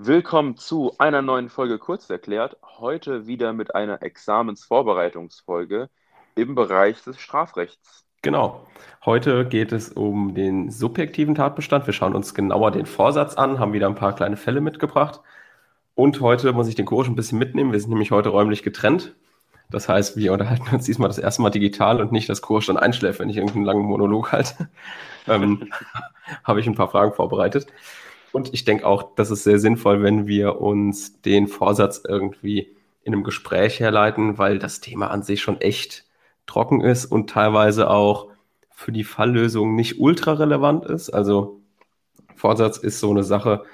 Willkommen zu einer neuen Folge Kurz erklärt. Heute wieder mit einer Examensvorbereitungsfolge im Bereich des Strafrechts. Genau. Heute geht es um den subjektiven Tatbestand. Wir schauen uns genauer den Vorsatz an, haben wieder ein paar kleine Fälle mitgebracht. Und heute muss ich den Kurs ein bisschen mitnehmen. Wir sind nämlich heute räumlich getrennt. Das heißt, wir unterhalten uns diesmal das erste Mal digital und nicht, dass Kurs dann einschläft, wenn ich irgendeinen langen Monolog halte. ähm, Habe ich ein paar Fragen vorbereitet. Und ich denke auch, das ist sehr sinnvoll, wenn wir uns den Vorsatz irgendwie in einem Gespräch herleiten, weil das Thema an sich schon echt trocken ist und teilweise auch für die Falllösung nicht ultra relevant ist. Also Vorsatz ist so eine Sache,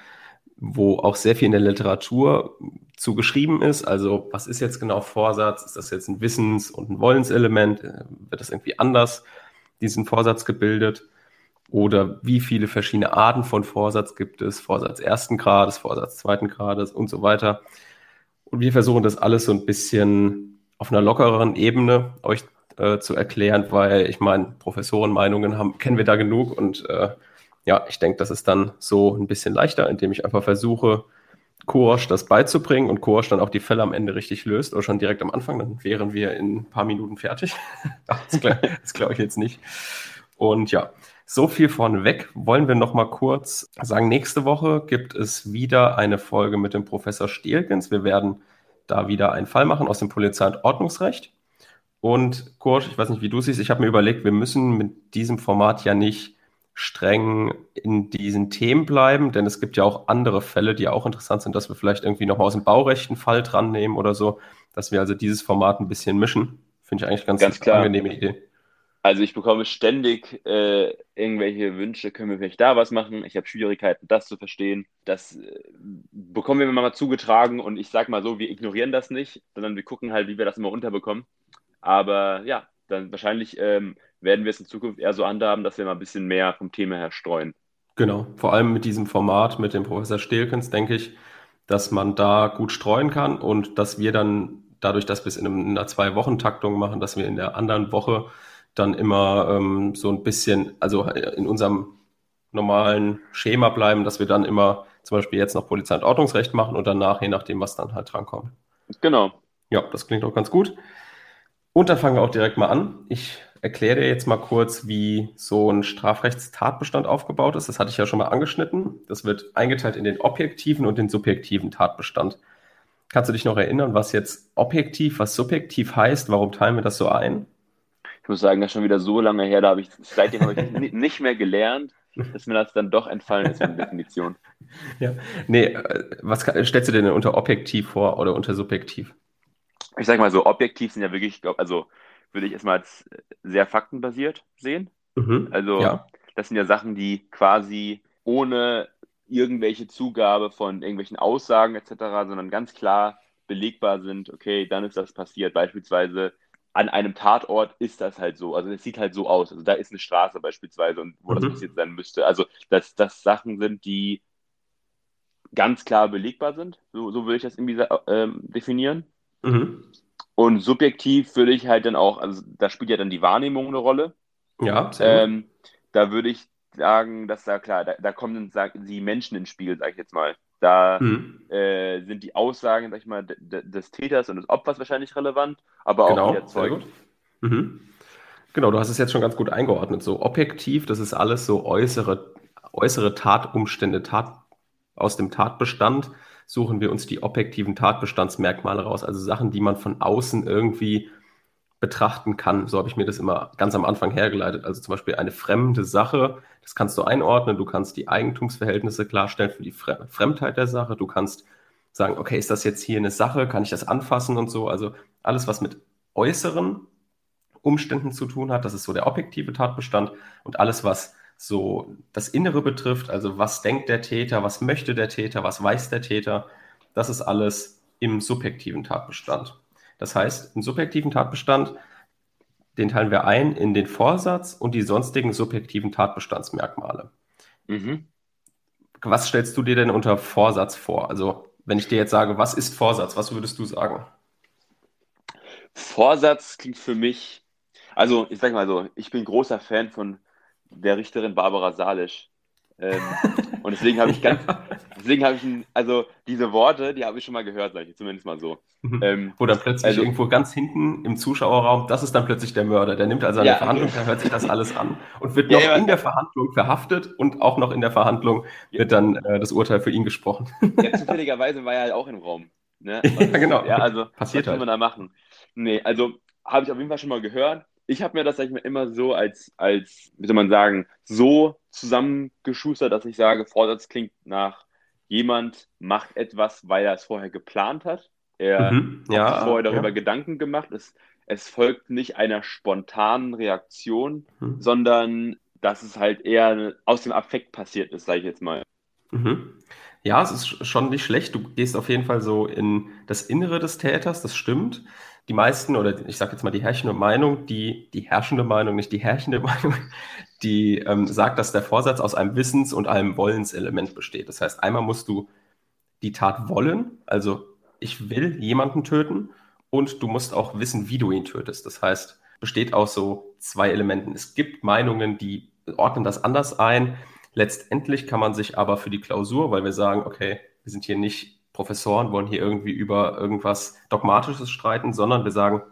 wo auch sehr viel in der Literatur zu geschrieben ist. Also was ist jetzt genau Vorsatz? Ist das jetzt ein Wissens- und ein Wollenselement? Wird das irgendwie anders, diesen Vorsatz gebildet? Oder wie viele verschiedene Arten von Vorsatz gibt es? Vorsatz ersten Grades, Vorsatz zweiten Grades und so weiter. Und wir versuchen das alles so ein bisschen auf einer lockereren Ebene euch äh, zu erklären, weil ich meine, Professorenmeinungen haben, kennen wir da genug und äh, ja, ich denke, das ist dann so ein bisschen leichter, indem ich einfach versuche, Korosch das beizubringen und Korosch dann auch die Fälle am Ende richtig löst oder schon direkt am Anfang, dann wären wir in ein paar Minuten fertig. das glaube glaub ich jetzt nicht. Und ja, so viel vorneweg. Wollen wir noch mal kurz sagen, nächste Woche gibt es wieder eine Folge mit dem Professor Stielkens. Wir werden da wieder einen Fall machen aus dem Polizei- und Ordnungsrecht. Und Kurt, ich weiß nicht, wie du siehst, ich habe mir überlegt, wir müssen mit diesem Format ja nicht streng in diesen Themen bleiben, denn es gibt ja auch andere Fälle, die auch interessant sind, dass wir vielleicht irgendwie noch mal aus dem Baurechten Fall dran nehmen oder so, dass wir also dieses Format ein bisschen mischen. Finde ich eigentlich ganz, ganz klar. angenehme Idee. Also ich bekomme ständig äh, irgendwelche Wünsche, können wir vielleicht da was machen? Ich habe Schwierigkeiten, das zu verstehen. Das äh, bekommen wir mal zugetragen und ich sage mal so, wir ignorieren das nicht, sondern wir gucken halt, wie wir das immer unterbekommen. Aber ja, dann wahrscheinlich ähm, werden wir es in Zukunft eher so handhaben, dass wir mal ein bisschen mehr vom Thema her streuen. Genau, vor allem mit diesem Format mit dem Professor Stelkens denke ich, dass man da gut streuen kann und dass wir dann dadurch, dass wir es in einer Zwei-Wochen-Taktung machen, dass wir in der anderen Woche dann immer ähm, so ein bisschen, also in unserem normalen Schema bleiben, dass wir dann immer zum Beispiel jetzt noch Polizei- und Ordnungsrecht machen und danach, je nachdem, was dann halt drankommt. Genau. Ja, das klingt auch ganz gut. Und dann fangen wir auch direkt mal an. Ich erkläre dir jetzt mal kurz, wie so ein Strafrechtstatbestand aufgebaut ist. Das hatte ich ja schon mal angeschnitten. Das wird eingeteilt in den objektiven und den subjektiven Tatbestand. Kannst du dich noch erinnern, was jetzt objektiv, was subjektiv heißt? Warum teilen wir das so ein? Ich muss sagen, das ist schon wieder so lange her, da habe ich, seitdem habe ich nicht mehr gelernt, dass mir das dann doch entfallen ist von Definition. Ja, nee, äh, was stellst du denn unter objektiv vor oder unter subjektiv? Ich sage mal so, objektiv sind ja wirklich, also würde ich erstmal als sehr faktenbasiert sehen. Mhm, also ja. das sind ja Sachen, die quasi ohne irgendwelche Zugabe von irgendwelchen Aussagen etc., sondern ganz klar belegbar sind, okay, dann ist das passiert. Beispielsweise an einem Tatort ist das halt so. Also es sieht halt so aus. Also da ist eine Straße beispielsweise und wo mhm. das passiert sein müsste. Also dass das Sachen sind, die ganz klar belegbar sind. So, so würde ich das irgendwie ähm, definieren. Mhm. Und subjektiv würde ich halt dann auch, also da spielt ja dann die Wahrnehmung eine Rolle. Ja, ähm, Da würde ich sagen, dass da klar, da, da kommen dann die Menschen ins Spiel, sage ich jetzt mal. Da mhm. äh, sind die Aussagen, sag ich mal, des Täters und des Opfers wahrscheinlich relevant, aber genau, auch der Zeugen. Mhm. Genau, du hast es jetzt schon ganz gut eingeordnet. So objektiv, das ist alles so äußere, äußere Tatumstände, Tat, aus dem Tatbestand suchen wir uns die objektiven Tatbestandsmerkmale raus, also Sachen, die man von außen irgendwie betrachten kann. So habe ich mir das immer ganz am Anfang hergeleitet. Also zum Beispiel eine fremde Sache, das kannst du einordnen. Du kannst die Eigentumsverhältnisse klarstellen für die Fremdheit der Sache. Du kannst sagen, okay, ist das jetzt hier eine Sache? Kann ich das anfassen und so? Also alles, was mit äußeren Umständen zu tun hat, das ist so der objektive Tatbestand. Und alles, was so das Innere betrifft, also was denkt der Täter, was möchte der Täter, was weiß der Täter, das ist alles im subjektiven Tatbestand. Das heißt, im subjektiven Tatbestand, den teilen wir ein in den Vorsatz und die sonstigen subjektiven Tatbestandsmerkmale. Mhm. Was stellst du dir denn unter Vorsatz vor? Also, wenn ich dir jetzt sage, was ist Vorsatz, was würdest du sagen? Vorsatz klingt für mich, also ich sag mal so, ich bin großer Fan von der Richterin Barbara Salisch. Ähm, und deswegen habe ich ganz, Deswegen habe ich, ein, also diese Worte, die habe ich schon mal gehört, sage ich zumindest mal so. Mhm. Ähm, Wo dann plötzlich also, irgendwo ganz hinten im Zuschauerraum, das ist dann plötzlich der Mörder. Der nimmt also an ja, der Verhandlung, der hört sich das alles an und wird noch ja, in der Verhandlung verhaftet und auch noch in der Verhandlung wird dann äh, das Urteil für ihn gesprochen. Ja, zufälligerweise war er halt auch im Raum. Ne? ja, genau. Ja, also Passiert was halt. man da machen? Nee, also habe ich auf jeden Fall schon mal gehört. Ich habe mir das, sag ich mal, immer so als, als, wie soll man sagen, so zusammengeschustert, dass ich sage, Vorsatz klingt nach jemand macht etwas, weil er es vorher geplant hat. Er mhm, ja, hat sich vorher darüber ja. Gedanken gemacht. Es, es folgt nicht einer spontanen Reaktion, mhm. sondern dass es halt eher aus dem Affekt passiert ist, sage ich jetzt mal. Mhm. Ja, es ist schon nicht schlecht. Du gehst auf jeden Fall so in das Innere des Täters, das stimmt. Die meisten, oder ich sage jetzt mal die herrschende Meinung, die, die herrschende Meinung, nicht die herrschende Meinung, die ähm, sagt, dass der Vorsatz aus einem Wissens- und einem Wollenselement besteht. Das heißt, einmal musst du die Tat wollen, also ich will jemanden töten, und du musst auch wissen, wie du ihn tötest. Das heißt, besteht aus so zwei Elementen. Es gibt Meinungen, die ordnen das anders ein. Letztendlich kann man sich aber für die Klausur, weil wir sagen, okay, wir sind hier nicht Professoren, wollen hier irgendwie über irgendwas Dogmatisches streiten, sondern wir sagen,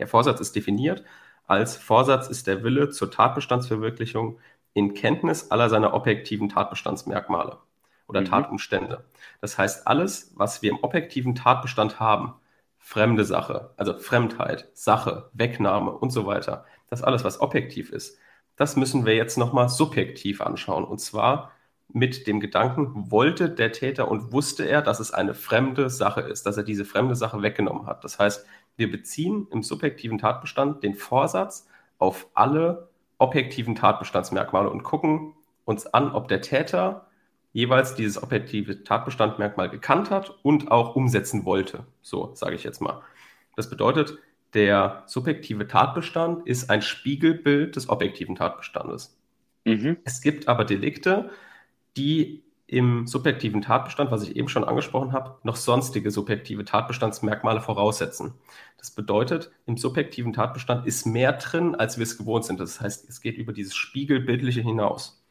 der Vorsatz ist definiert. Als Vorsatz ist der Wille zur Tatbestandsverwirklichung in Kenntnis aller seiner objektiven Tatbestandsmerkmale oder mhm. Tatumstände. Das heißt, alles, was wir im objektiven Tatbestand haben, fremde Sache, also Fremdheit, Sache, Wegnahme und so weiter, das alles, was objektiv ist, das müssen wir jetzt nochmal subjektiv anschauen. Und zwar mit dem Gedanken, wollte der Täter und wusste er, dass es eine fremde Sache ist, dass er diese fremde Sache weggenommen hat. Das heißt, wir beziehen im subjektiven Tatbestand den Vorsatz auf alle objektiven Tatbestandsmerkmale und gucken uns an, ob der Täter jeweils dieses objektive Tatbestandmerkmal gekannt hat und auch umsetzen wollte. So sage ich jetzt mal. Das bedeutet, der subjektive Tatbestand ist ein Spiegelbild des objektiven Tatbestandes. Mhm. Es gibt aber Delikte, die im subjektiven Tatbestand, was ich eben schon angesprochen habe, noch sonstige subjektive Tatbestandsmerkmale voraussetzen. Das bedeutet, im subjektiven Tatbestand ist mehr drin, als wir es gewohnt sind. Das heißt, es geht über dieses Spiegelbildliche hinaus.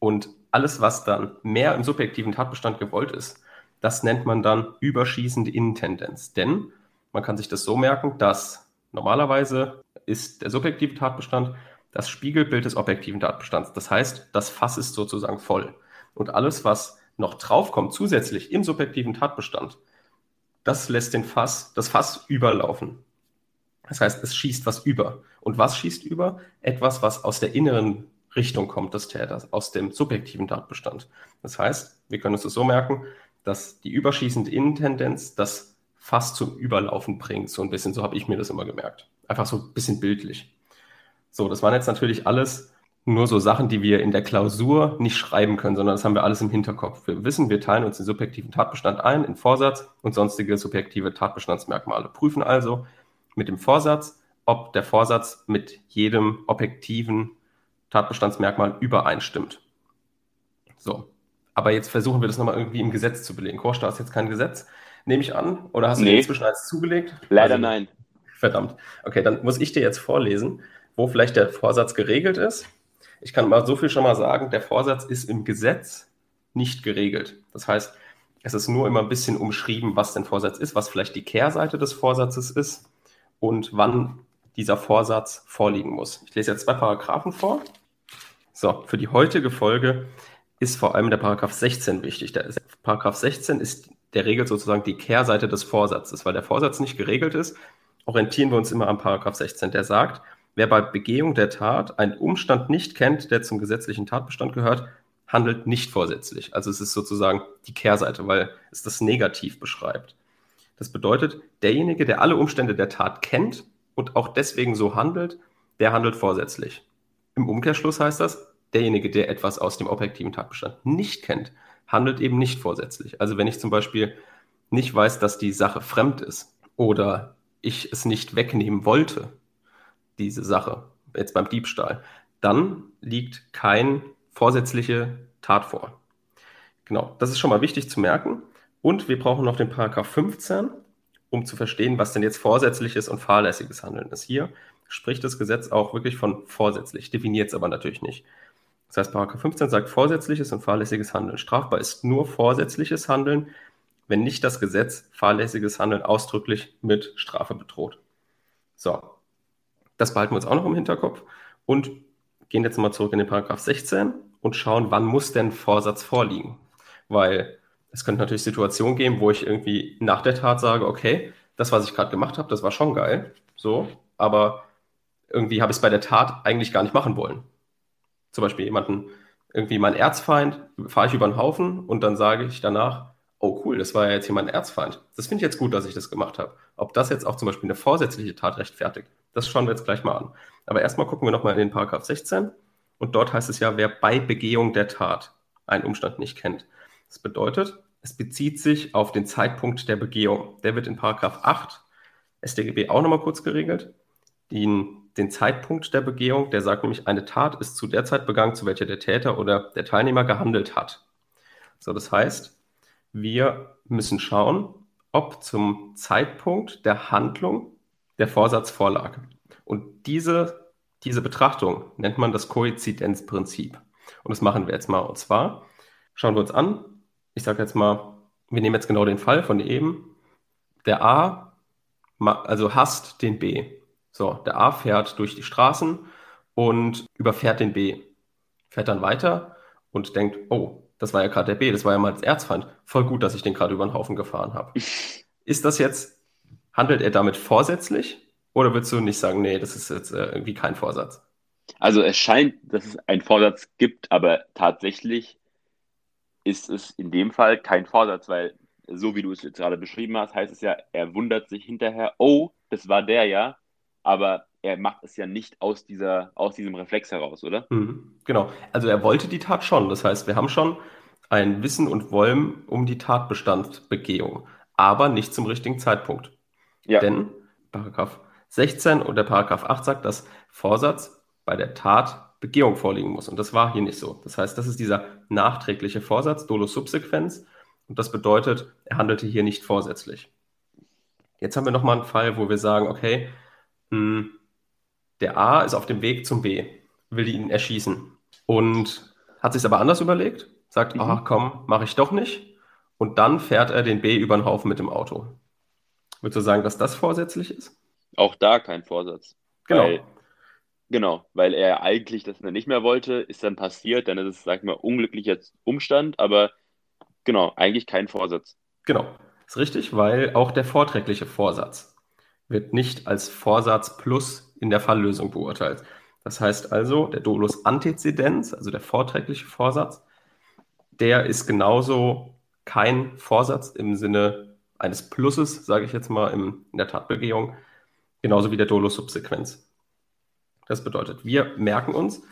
Und alles, was dann mehr im subjektiven Tatbestand gewollt ist, das nennt man dann überschießende Innentendenz. Denn man kann sich das so merken, dass normalerweise ist der subjektive Tatbestand das Spiegelbild des objektiven Tatbestands. Das heißt, das Fass ist sozusagen voll. Und alles, was noch draufkommt, zusätzlich im subjektiven Tatbestand, das lässt den Fass, das Fass überlaufen. Das heißt, es schießt was über. Und was schießt über? Etwas, was aus der inneren Richtung kommt des Täters, aus dem subjektiven Tatbestand. Das heißt, wir können uns das so merken, dass die überschießende Innentendenz das fast zum Überlaufen bringt. So ein bisschen, so habe ich mir das immer gemerkt. Einfach so ein bisschen bildlich. So, das waren jetzt natürlich alles nur so Sachen, die wir in der Klausur nicht schreiben können, sondern das haben wir alles im Hinterkopf. Wir wissen, wir teilen uns den subjektiven Tatbestand ein in Vorsatz und sonstige subjektive Tatbestandsmerkmale. Prüfen also mit dem Vorsatz, ob der Vorsatz mit jedem objektiven Tatbestandsmerkmal übereinstimmt. So. Aber jetzt versuchen wir das nochmal irgendwie im Gesetz zu belegen. Korsta ist jetzt kein Gesetz nehme ich an. Oder hast du nee. inzwischen eins zugelegt? Leider also, nein. Verdammt. Okay, dann muss ich dir jetzt vorlesen, wo vielleicht der Vorsatz geregelt ist. Ich kann mal so viel schon mal sagen, der Vorsatz ist im Gesetz nicht geregelt. Das heißt, es ist nur immer ein bisschen umschrieben, was denn Vorsatz ist, was vielleicht die Kehrseite des Vorsatzes ist und wann dieser Vorsatz vorliegen muss. Ich lese jetzt zwei Paragraphen vor. So, für die heutige Folge ist vor allem der Paragraph 16 wichtig. Der Paragraph 16 ist der regelt sozusagen die Kehrseite des Vorsatzes. Weil der Vorsatz nicht geregelt ist, orientieren wir uns immer am Paragraph 16. Der sagt, wer bei Begehung der Tat einen Umstand nicht kennt, der zum gesetzlichen Tatbestand gehört, handelt nicht vorsätzlich. Also es ist sozusagen die Kehrseite, weil es das negativ beschreibt. Das bedeutet, derjenige, der alle Umstände der Tat kennt und auch deswegen so handelt, der handelt vorsätzlich. Im Umkehrschluss heißt das, derjenige, der etwas aus dem objektiven Tatbestand nicht kennt, handelt eben nicht vorsätzlich. Also wenn ich zum Beispiel nicht weiß, dass die Sache fremd ist oder ich es nicht wegnehmen wollte, diese Sache, jetzt beim Diebstahl, dann liegt kein vorsätzliche Tat vor. Genau, das ist schon mal wichtig zu merken. Und wir brauchen noch den Paragraph 15, um zu verstehen, was denn jetzt vorsätzliches und fahrlässiges Handeln ist. Hier spricht das Gesetz auch wirklich von vorsätzlich, definiert es aber natürlich nicht Das heißt, Paragraph 15 sagt, vorsätzliches und fahrlässiges Handeln. Strafbar ist nur vorsätzliches Handeln, wenn nicht das Gesetz fahrlässiges Handeln ausdrücklich mit Strafe bedroht. So, das behalten wir uns auch noch im Hinterkopf und gehen jetzt mal zurück in den Paragraph 16 und schauen, wann muss denn Vorsatz vorliegen? Weil es könnte natürlich Situationen geben, wo ich irgendwie nach der Tat sage, okay, das, was ich gerade gemacht habe, das war schon geil, so, aber irgendwie habe ich es bei der Tat eigentlich gar nicht machen wollen. Zum Beispiel jemanden, irgendwie mein Erzfeind, fahre ich über den Haufen und dann sage ich danach, oh cool, das war ja jetzt hier mein Erzfeind. Das finde ich jetzt gut, dass ich das gemacht habe. Ob das jetzt auch zum Beispiel eine vorsätzliche Tat rechtfertigt, das schauen wir jetzt gleich mal an. Aber erstmal gucken wir nochmal in den Paragraph 16 und dort heißt es ja, wer bei Begehung der Tat einen Umstand nicht kennt. Das bedeutet, es bezieht sich auf den Zeitpunkt der Begehung. Der wird in Paragraph 8 StGB auch nochmal kurz geregelt. Den, den Zeitpunkt der Begehung, der sagt nämlich, eine Tat ist zu der Zeit begangen, zu welcher der Täter oder der Teilnehmer gehandelt hat. So, das heißt, wir müssen schauen, ob zum Zeitpunkt der Handlung der Vorsatz vorlag. Und diese, diese Betrachtung nennt man das Koinzidenzprinzip. Und das machen wir jetzt mal. Und zwar schauen wir uns an, ich sage jetzt mal, wir nehmen jetzt genau den Fall von eben. Der A, also hasst den B. So, der A fährt durch die Straßen und überfährt den B. Fährt dann weiter und denkt, oh, das war ja gerade der B, das war ja mal das Erzfeind. Voll gut, dass ich den gerade über den Haufen gefahren habe. Ist das jetzt, handelt er damit vorsätzlich oder würdest du nicht sagen, nee, das ist jetzt äh, irgendwie kein Vorsatz? Also es scheint, dass es einen Vorsatz gibt, aber tatsächlich ist es in dem Fall kein Vorsatz, weil so wie du es jetzt gerade beschrieben hast, heißt es ja, er wundert sich hinterher, oh, das war der ja, aber er macht es ja nicht aus, dieser, aus diesem Reflex heraus, oder? Mhm, genau. Also er wollte die Tat schon. Das heißt, wir haben schon ein Wissen und Wollen um die Tatbestandsbegehung, aber nicht zum richtigen Zeitpunkt. Ja. Denn Paragraph 16 und der Paragraph 8 sagt, dass Vorsatz bei der Tat Begehung vorliegen muss. Und das war hier nicht so. Das heißt, das ist dieser nachträgliche Vorsatz, Dolus subsequens. Und das bedeutet, er handelte hier nicht vorsätzlich. Jetzt haben wir nochmal einen Fall, wo wir sagen, okay, mh, hm, der A ist auf dem Weg zum B, will ihn erschießen und hat sich aber anders überlegt, sagt, mhm. ach komm, mache ich doch nicht. Und dann fährt er den B über den Haufen mit dem Auto. Würdest du sagen, dass das vorsätzlich ist? Auch da kein Vorsatz. Genau. Weil Genau, weil er eigentlich das nicht mehr wollte, ist dann passiert, dann ist es, sag ich mal, unglücklicher Umstand, aber genau, eigentlich kein Vorsatz. Genau, ist richtig, weil auch der vorträgliche Vorsatz wird nicht als Vorsatz plus in der Falllösung beurteilt. Das heißt also, der Dolus Antezedens, also der vorträgliche Vorsatz, der ist genauso kein Vorsatz im Sinne eines Pluses, sage ich jetzt mal, im, in der Tatbegehung, genauso wie der Dolus Subsequenz. Das bedeutet, wir merken uns,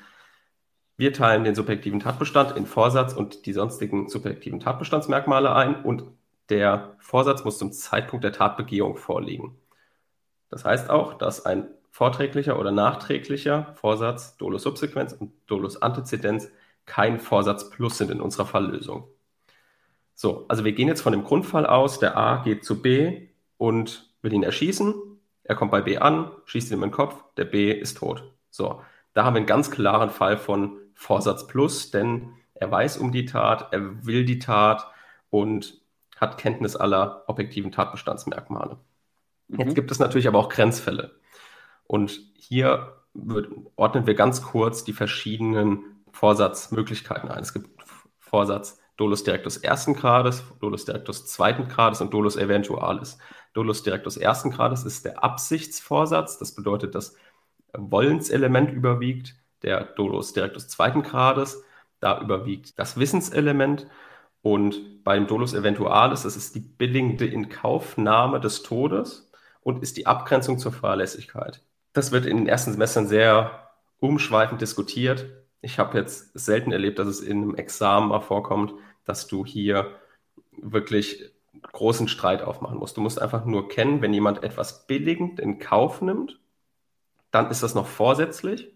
wir teilen den subjektiven Tatbestand in Vorsatz und die sonstigen subjektiven Tatbestandsmerkmale ein und der Vorsatz muss zum Zeitpunkt der Tatbegehung vorliegen. Das heißt auch, dass ein vorträglicher oder nachträglicher Vorsatz, Dolus Subsequenz und Dolus Antezedens kein Vorsatz plus sind in unserer Falllösung. So, also wir gehen jetzt von dem Grundfall aus, der A geht zu B und will ihn erschießen er kommt bei B an, schießt ihm in den Kopf, der B ist tot. So, da haben wir einen ganz klaren Fall von Vorsatz plus, denn er weiß um die Tat, er will die Tat und hat Kenntnis aller objektiven Tatbestandsmerkmale. Mhm. Jetzt gibt es natürlich aber auch Grenzfälle. Und hier wird, ordnen wir ganz kurz die verschiedenen Vorsatzmöglichkeiten ein. Es gibt Vorsatz Dolus directus ersten Grades, Dolus directus zweiten Grades und Dolus eventualis. Dolus directus ersten Grades ist der Absichtsvorsatz. Das bedeutet, das Wollenselement überwiegt. Der Dolus directus zweiten Grades, da überwiegt das Wissenselement. Und beim Dolus eventualis, das ist die billigende Inkaufnahme des Todes und ist die Abgrenzung zur Fahrlässigkeit. Das wird in den ersten Semestern sehr umschweifend diskutiert. Ich habe jetzt selten erlebt, dass es in einem Examen mal vorkommt, dass du hier wirklich großen Streit aufmachen musst. Du musst einfach nur kennen, wenn jemand etwas billigend in Kauf nimmt, dann ist das noch vorsätzlich.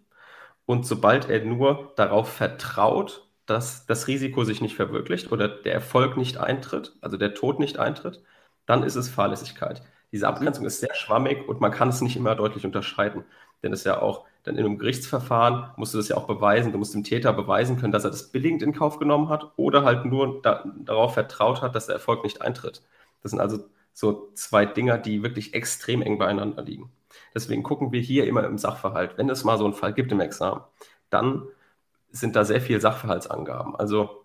Und sobald er nur darauf vertraut, dass das Risiko sich nicht verwirklicht oder der Erfolg nicht eintritt, also der Tod nicht eintritt, dann ist es Fahrlässigkeit. Diese Abgrenzung ist sehr schwammig und man kann es nicht immer deutlich unterscheiden. denn es ja auch dann in einem Gerichtsverfahren musst du das ja auch beweisen. Du musst dem Täter beweisen können, dass er das billigend in Kauf genommen hat oder halt nur da, darauf vertraut hat, dass der Erfolg nicht eintritt. Das sind also so zwei Dinger, die wirklich extrem eng beieinander liegen. Deswegen gucken wir hier immer im Sachverhalt. Wenn es mal so einen Fall gibt im Examen, dann sind da sehr viele Sachverhaltsangaben. Also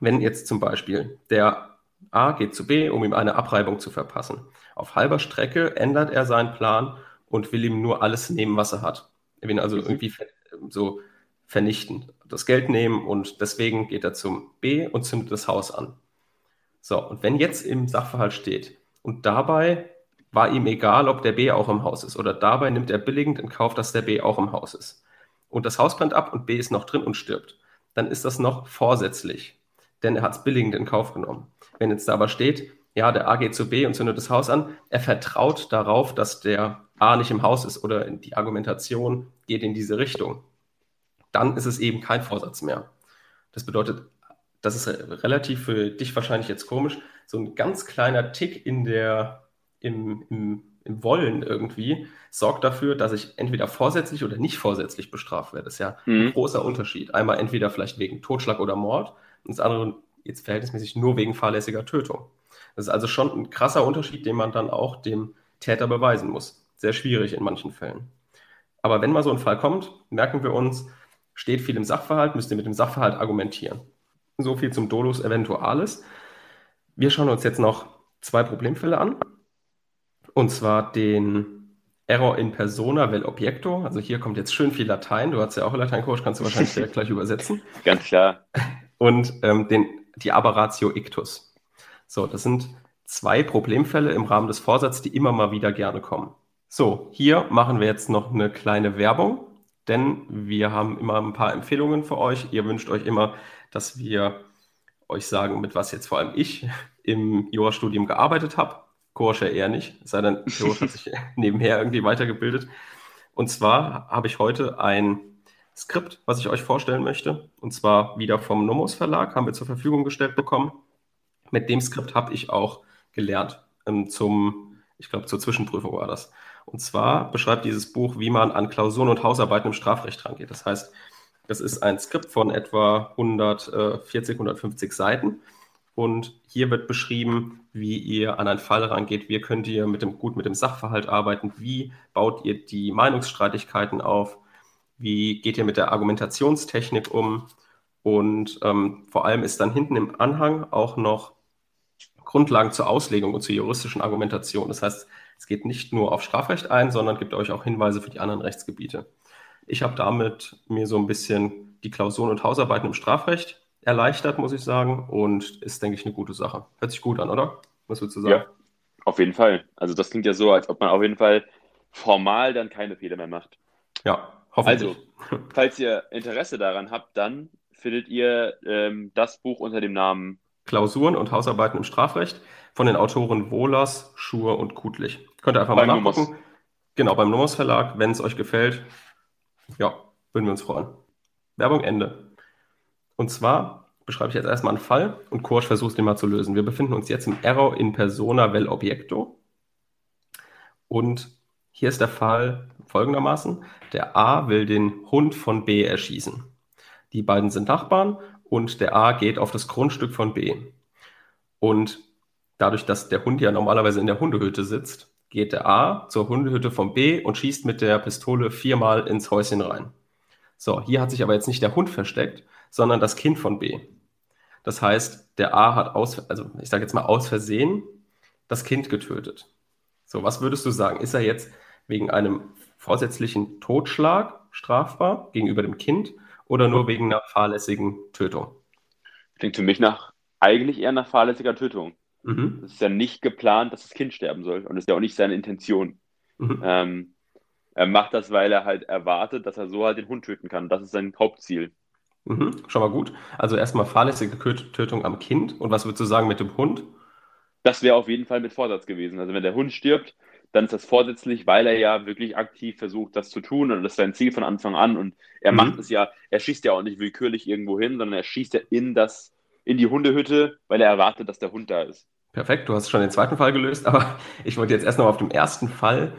wenn jetzt zum Beispiel der A geht zu B, um ihm eine Abreibung zu verpassen. Auf halber Strecke ändert er seinen Plan und will ihm nur alles nehmen, was er hat. Er will ihn also mhm. irgendwie so vernichten, das Geld nehmen und deswegen geht er zum B und zündet das Haus an. So, und wenn jetzt im Sachverhalt steht und dabei war ihm egal, ob der B auch im Haus ist oder dabei nimmt er billigend in Kauf, dass der B auch im Haus ist und das Haus brennt ab und B ist noch drin und stirbt, dann ist das noch vorsätzlich, denn er hat es billigend in Kauf genommen. Wenn jetzt da aber steht, ja, der A geht zu B und zündet das Haus an, er vertraut darauf, dass der A nicht im Haus ist oder die Argumentation geht in diese Richtung, dann ist es eben kein Vorsatz mehr. Das bedeutet, das ist relativ für dich wahrscheinlich jetzt komisch, so ein ganz kleiner Tick in der, im, im im Wollen irgendwie sorgt dafür, dass ich entweder vorsätzlich oder nicht vorsätzlich bestraft werde. Das ist ja mhm. ein großer Unterschied. Einmal entweder vielleicht wegen Totschlag oder Mord und das andere jetzt verhältnismäßig nur wegen fahrlässiger Tötung. Das ist also schon ein krasser Unterschied, den man dann auch dem Täter beweisen muss. Sehr schwierig in manchen Fällen. Aber wenn mal so ein Fall kommt, merken wir uns, steht viel im Sachverhalt, müsst ihr mit dem Sachverhalt argumentieren. So viel zum Dolus Eventualis. Wir schauen uns jetzt noch zwei Problemfälle an. Und zwar den Error in persona vel objecto. Also hier kommt jetzt schön viel Latein. Du hast ja auch Lateinkurs, kannst du wahrscheinlich direkt gleich übersetzen. Ganz klar. Und ähm, den, die Aberratio ictus. So, das sind zwei Problemfälle im Rahmen des Vorsatzes, die immer mal wieder gerne kommen. So, hier machen wir jetzt noch eine kleine Werbung, denn wir haben immer ein paar Empfehlungen für euch. Ihr wünscht euch immer, dass wir euch sagen, mit was jetzt vor allem ich im Jurastudium gearbeitet habe. Korsche eher nicht, sei denn, Korsche hat sich nebenher irgendwie weitergebildet. Und zwar habe ich heute ein Skript, was ich euch vorstellen möchte. Und zwar wieder vom Nomos Verlag, haben wir zur Verfügung gestellt bekommen. Mit dem Skript habe ich auch gelernt. Ähm, zum, ich glaube, zur Zwischenprüfung war das. Und zwar beschreibt dieses Buch, wie man an Klausuren und Hausarbeiten im Strafrecht rangeht. Das heißt, das ist ein Skript von etwa 140, 150 Seiten. Und hier wird beschrieben, wie ihr an einen Fall rangeht, wie könnt ihr mit dem, gut mit dem Sachverhalt arbeiten, wie baut ihr die Meinungsstreitigkeiten auf, wie geht ihr mit der Argumentationstechnik um und ähm, vor allem ist dann hinten im Anhang auch noch Grundlagen zur Auslegung und zur juristischen Argumentation. Das heißt, es geht nicht nur auf Strafrecht ein, sondern gibt euch auch Hinweise für die anderen Rechtsgebiete. Ich habe damit mir so ein bisschen die Klausuren und Hausarbeiten im Strafrecht erleichtert, muss ich sagen, und ist, denke ich, eine gute Sache. Hört sich gut an, oder? Was würdest du sagen? Ja, auf jeden Fall. Also das klingt ja so, als ob man auf jeden Fall formal dann keine Fehler mehr macht. Ja, hoffentlich. Also, falls ihr Interesse daran habt, dann findet ihr ähm, das Buch unter dem Namen Klausuren und Hausarbeiten im Strafrecht von den Autoren Wohlers, Schur und Kutlich. Könnt ihr einfach beim mal nachgucken. Nomos. Genau, beim Nomos Verlag. Wenn es euch gefällt, ja, würden wir uns freuen. Werbung Ende. Und zwar beschreibe ich jetzt erstmal einen Fall und Korsch versucht den mal zu lösen. Wir befinden uns jetzt im Error in persona vel objecto. Und hier ist der Fall folgendermaßen. Der A will den Hund von B erschießen. Die beiden sind Nachbarn und der A geht auf das Grundstück von B. Und dadurch, dass der Hund ja normalerweise in der Hundehütte sitzt, geht der A zur Hundehütte von B und schießt mit der Pistole viermal ins Häuschen rein. So, hier hat sich aber jetzt nicht der Hund versteckt, sondern das Kind von B. Das heißt, der A hat aus, also ich sage jetzt mal aus Versehen, das Kind getötet. So, was würdest du sagen? Ist er jetzt wegen einem vorsätzlichen Totschlag strafbar gegenüber dem Kind oder nur wegen einer fahrlässigen Tötung? Klingt für mich nach eigentlich eher nach fahrlässiger Tötung. Mhm. Es ist ja nicht geplant, dass das Kind sterben soll und das ist ja auch nicht seine Intention. Mhm. Ähm, er macht das, weil er halt erwartet, dass er so halt den Hund töten kann. Das ist sein Hauptziel. Mhm, schon mal gut. Also erstmal fahrlässige Tötung am Kind. Und was würdest du sagen mit dem Hund? Das wäre auf jeden Fall mit Vorsatz gewesen. Also wenn der Hund stirbt, dann ist das vorsätzlich, weil er ja wirklich aktiv versucht, das zu tun. Und das ist sein Ziel von Anfang an. Und er mhm. macht es ja, er schießt ja auch nicht willkürlich irgendwo hin, sondern er schießt ja in das, in die Hundehütte, weil er erwartet, dass der Hund da ist. Perfekt, du hast schon den zweiten Fall gelöst, aber ich wollte jetzt erst noch auf dem ersten Fall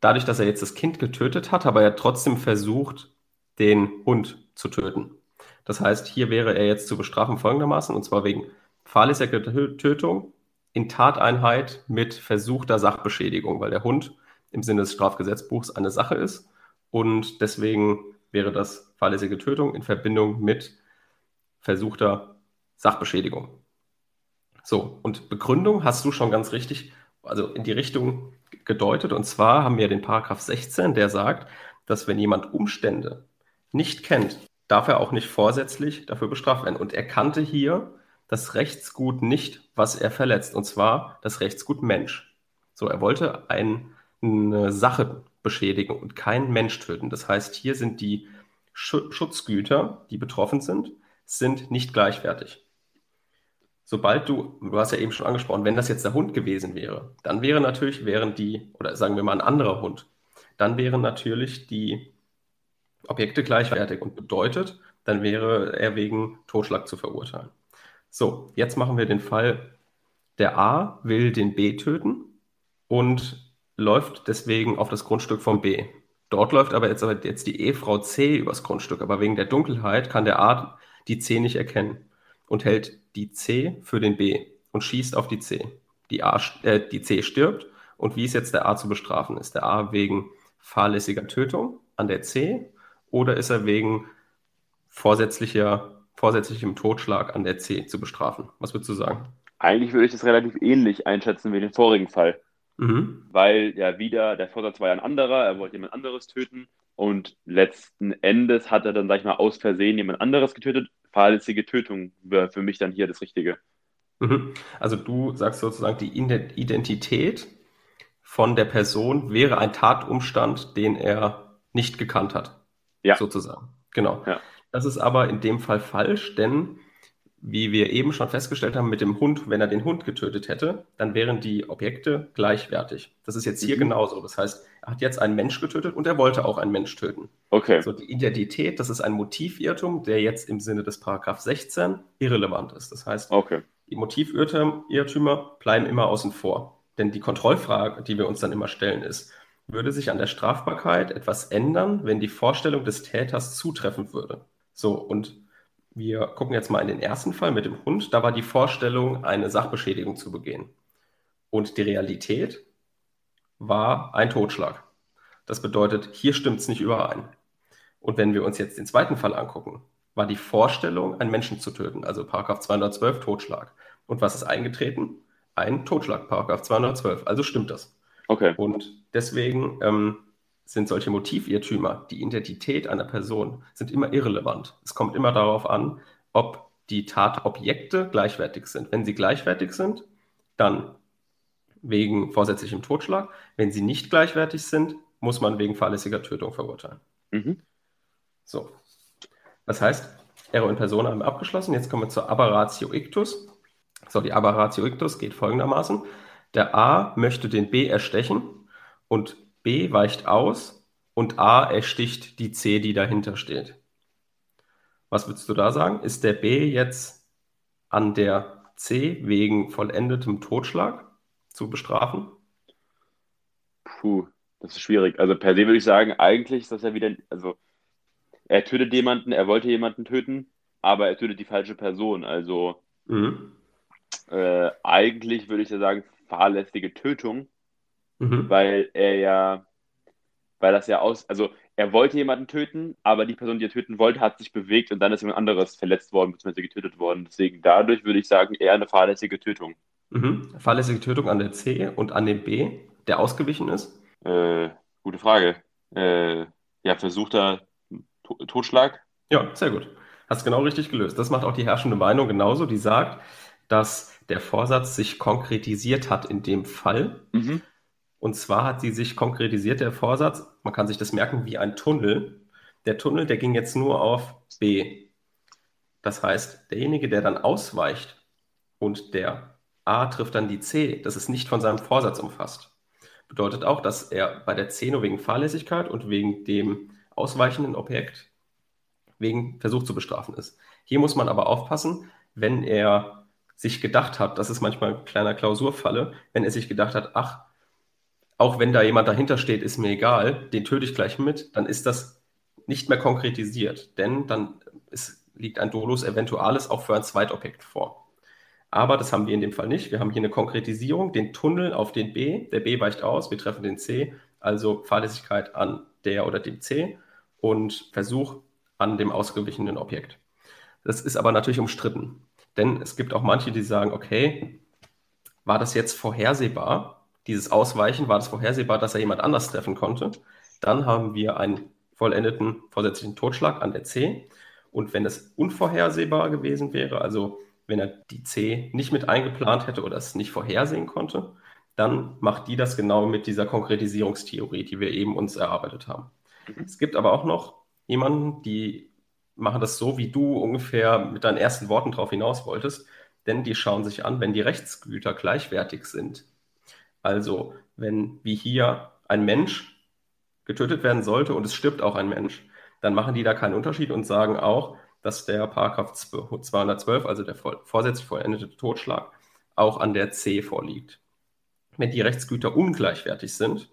dadurch, dass er jetzt das Kind getötet hat, aber er trotzdem versucht, den Hund zu töten. Das heißt, hier wäre er jetzt zu bestrafen folgendermaßen, und zwar wegen fahrlässiger Tötung in Tateinheit mit versuchter Sachbeschädigung, weil der Hund im Sinne des Strafgesetzbuchs eine Sache ist und deswegen wäre das fahrlässige Tötung in Verbindung mit versuchter Sachbeschädigung. So, und Begründung hast du schon ganz richtig, also in die Richtung gedeutet. Und zwar haben wir den Paragraph 16, der sagt, dass wenn jemand Umstände nicht kennt, darf er auch nicht vorsätzlich dafür bestraft werden. Und er kannte hier das Rechtsgut nicht, was er verletzt, und zwar das Rechtsgut Mensch. So, er wollte ein, eine Sache beschädigen und keinen Mensch töten. Das heißt, hier sind die Schutzgüter, die betroffen sind, sind nicht gleichwertig. Sobald du, du hast ja eben schon angesprochen, wenn das jetzt der Hund gewesen wäre, dann wäre natürlich, wären die, oder sagen wir mal ein anderer Hund, dann wären natürlich die Objekte gleichwertig und bedeutet, dann wäre er wegen Totschlag zu verurteilen. So, jetzt machen wir den Fall, der A will den B töten und läuft deswegen auf das Grundstück vom B. Dort läuft aber jetzt, aber jetzt die Ehefrau C übers Grundstück, aber wegen der Dunkelheit kann der A die C nicht erkennen und hält die C für den B und schießt auf die C. Die, A, äh, die C stirbt und wie ist jetzt der A zu bestrafen? Ist der A wegen fahrlässiger Tötung an der C oder ist er wegen vorsätzlicher vorsätzlichem Totschlag an der C zu bestrafen. Was würdest du sagen? Eigentlich würde ich das relativ ähnlich einschätzen wie den vorigen Fall. Mhm. Weil ja wieder, der Vorsatz war ja ein anderer, er wollte jemand anderes töten und letzten Endes hat er dann, sag ich mal, aus Versehen jemand anderes getötet. Fahrlässige Tötung wäre für mich dann hier das Richtige. Mhm. Also du sagst sozusagen, die Identität von der Person wäre ein Tatumstand, den er nicht gekannt hat. Ja. Sozusagen. Genau. Ja. Das ist aber in dem Fall falsch, denn wie wir eben schon festgestellt haben mit dem Hund, wenn er den Hund getötet hätte, dann wären die Objekte gleichwertig. Das ist jetzt hier mhm. genauso. Das heißt, er hat jetzt einen Mensch getötet und er wollte auch einen Mensch töten. Okay. So, die Identität, das ist ein Motivirrtum, der jetzt im Sinne des Paragraph 16 irrelevant ist. Das heißt, okay. die Motivirrtümer bleiben immer außen vor. Denn die Kontrollfrage, die wir uns dann immer stellen, ist, würde sich an der Strafbarkeit etwas ändern, wenn die Vorstellung des Täters zutreffen würde? So, und wir gucken jetzt mal in den ersten Fall mit dem Hund. Da war die Vorstellung, eine Sachbeschädigung zu begehen. Und die Realität war ein Totschlag. Das bedeutet, hier stimmt es nicht überein. Und wenn wir uns jetzt den zweiten Fall angucken, war die Vorstellung, einen Menschen zu töten, also Paragraph 212 Totschlag. Und was ist eingetreten? Ein Totschlag, Paragraph 212. Also stimmt das. Okay. Und deswegen ähm, sind solche Motivirrtümer, die Identität einer Person, sind immer irrelevant. Es kommt immer darauf an, ob die Tatobjekte gleichwertig sind. Wenn sie gleichwertig sind, dann wegen vorsätzlichem Totschlag. Wenn sie nicht gleichwertig sind, muss man wegen fahrlässiger Tötung verurteilen. Mhm. So. Das heißt, Ero in Persona haben wir abgeschlossen. Jetzt kommen wir zur Aberratio Ictus. So, die Aberratio Ictus geht folgendermaßen. Der A möchte den B erstechen und B weicht aus und A ersticht die C, die dahinter steht. Was würdest du da sagen? Ist der B jetzt an der C wegen vollendetem Totschlag zu bestrafen? Puh, das ist schwierig. Also per se würde ich sagen, eigentlich ist das ja wieder, also er tötet jemanden, er wollte jemanden töten, aber er tötet die falsche Person. Also mhm. äh, eigentlich würde ich ja sagen, fahrlässige Tötung Mhm. Weil er ja, weil das ja aus, also er wollte jemanden töten, aber die Person, die er töten wollte, hat sich bewegt und dann ist jemand anderes verletzt worden, bzw. getötet worden. Deswegen dadurch würde ich sagen, eher eine fahrlässige Tötung. Mhm. Fahrlässige Tötung an der C und an dem B, der ausgewichen ist? Äh, gute Frage. Äh, ja, versuchter to Totschlag. Ja, sehr gut. Hast genau richtig gelöst. Das macht auch die herrschende Meinung genauso, die sagt, dass der Vorsatz sich konkretisiert hat in dem Fall. Mhm. Und zwar hat sie sich konkretisiert, der Vorsatz, man kann sich das merken wie ein Tunnel. Der Tunnel, der ging jetzt nur auf B. Das heißt, derjenige, der dann ausweicht und der A trifft dann die C, das ist nicht von seinem Vorsatz umfasst. Bedeutet auch, dass er bei der C nur wegen Fahrlässigkeit und wegen dem ausweichenden Objekt wegen Versuch zu bestrafen ist. Hier muss man aber aufpassen, wenn er sich gedacht hat, das ist manchmal ein kleiner Klausurfalle, wenn er sich gedacht hat, ach, auch wenn da jemand dahinter steht, ist mir egal, den töte ich gleich mit, dann ist das nicht mehr konkretisiert, denn dann ist, liegt ein Dolus Eventualis auch für ein Zweitobjekt vor. Aber das haben wir in dem Fall nicht. Wir haben hier eine Konkretisierung, den Tunnel auf den B. Der B weicht aus, wir treffen den C, also Fahrlässigkeit an der oder dem C und Versuch an dem ausgewichenen Objekt. Das ist aber natürlich umstritten, denn es gibt auch manche, die sagen, okay, war das jetzt vorhersehbar, dieses Ausweichen, war das vorhersehbar, dass er jemand anders treffen konnte? Dann haben wir einen vollendeten vorsätzlichen Totschlag an der C. Und wenn es unvorhersehbar gewesen wäre, also wenn er die C nicht mit eingeplant hätte oder es nicht vorhersehen konnte, dann macht die das genau mit dieser Konkretisierungstheorie, die wir eben uns erarbeitet haben. Mhm. Es gibt aber auch noch jemanden, die machen das so, wie du ungefähr mit deinen ersten Worten darauf hinaus wolltest, denn die schauen sich an, wenn die Rechtsgüter gleichwertig sind. Also wenn wie hier ein Mensch getötet werden sollte und es stirbt auch ein Mensch, dann machen die da keinen Unterschied und sagen auch, dass der Paragraph 212, also der vorsätzlich vollendete Totschlag, auch an der C vorliegt. Wenn die Rechtsgüter ungleichwertig sind,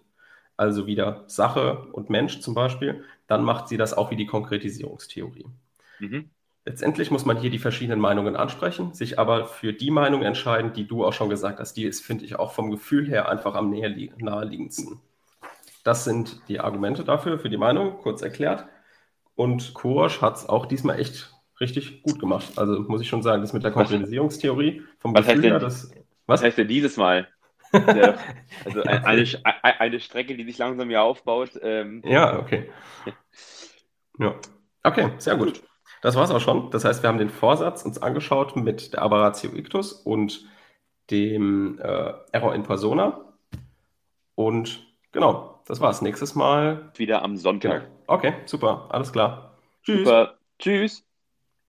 also wieder Sache und Mensch zum Beispiel, dann macht sie das auch wie die Konkretisierungstheorie. Mhm. Letztendlich muss man hier die verschiedenen Meinungen ansprechen, sich aber für die Meinung entscheiden, die du auch schon gesagt hast. Die ist, finde ich, auch vom Gefühl her einfach am naheliegendsten. Das sind die Argumente dafür, für die Meinung, kurz erklärt. Und Korosch hat es auch diesmal echt richtig gut gemacht. Also muss ich schon sagen, das mit der Konkretisierungstheorie vom was Gefühl her, das. Was heißt denn dieses Mal? also eine, eine, Strecke, die sich langsam hier aufbaut. Ähm. Ja, okay. Ja. Okay, sehr gut. Das war es auch schon. Das heißt, wir haben den Vorsatz uns angeschaut mit der Aberratio Ictus und dem äh, Error in Persona. Und genau, das war's. Nächstes Mal. Wieder am Sonntag. Genau. Okay, super. Alles klar. Tschüss. Super. Tschüss.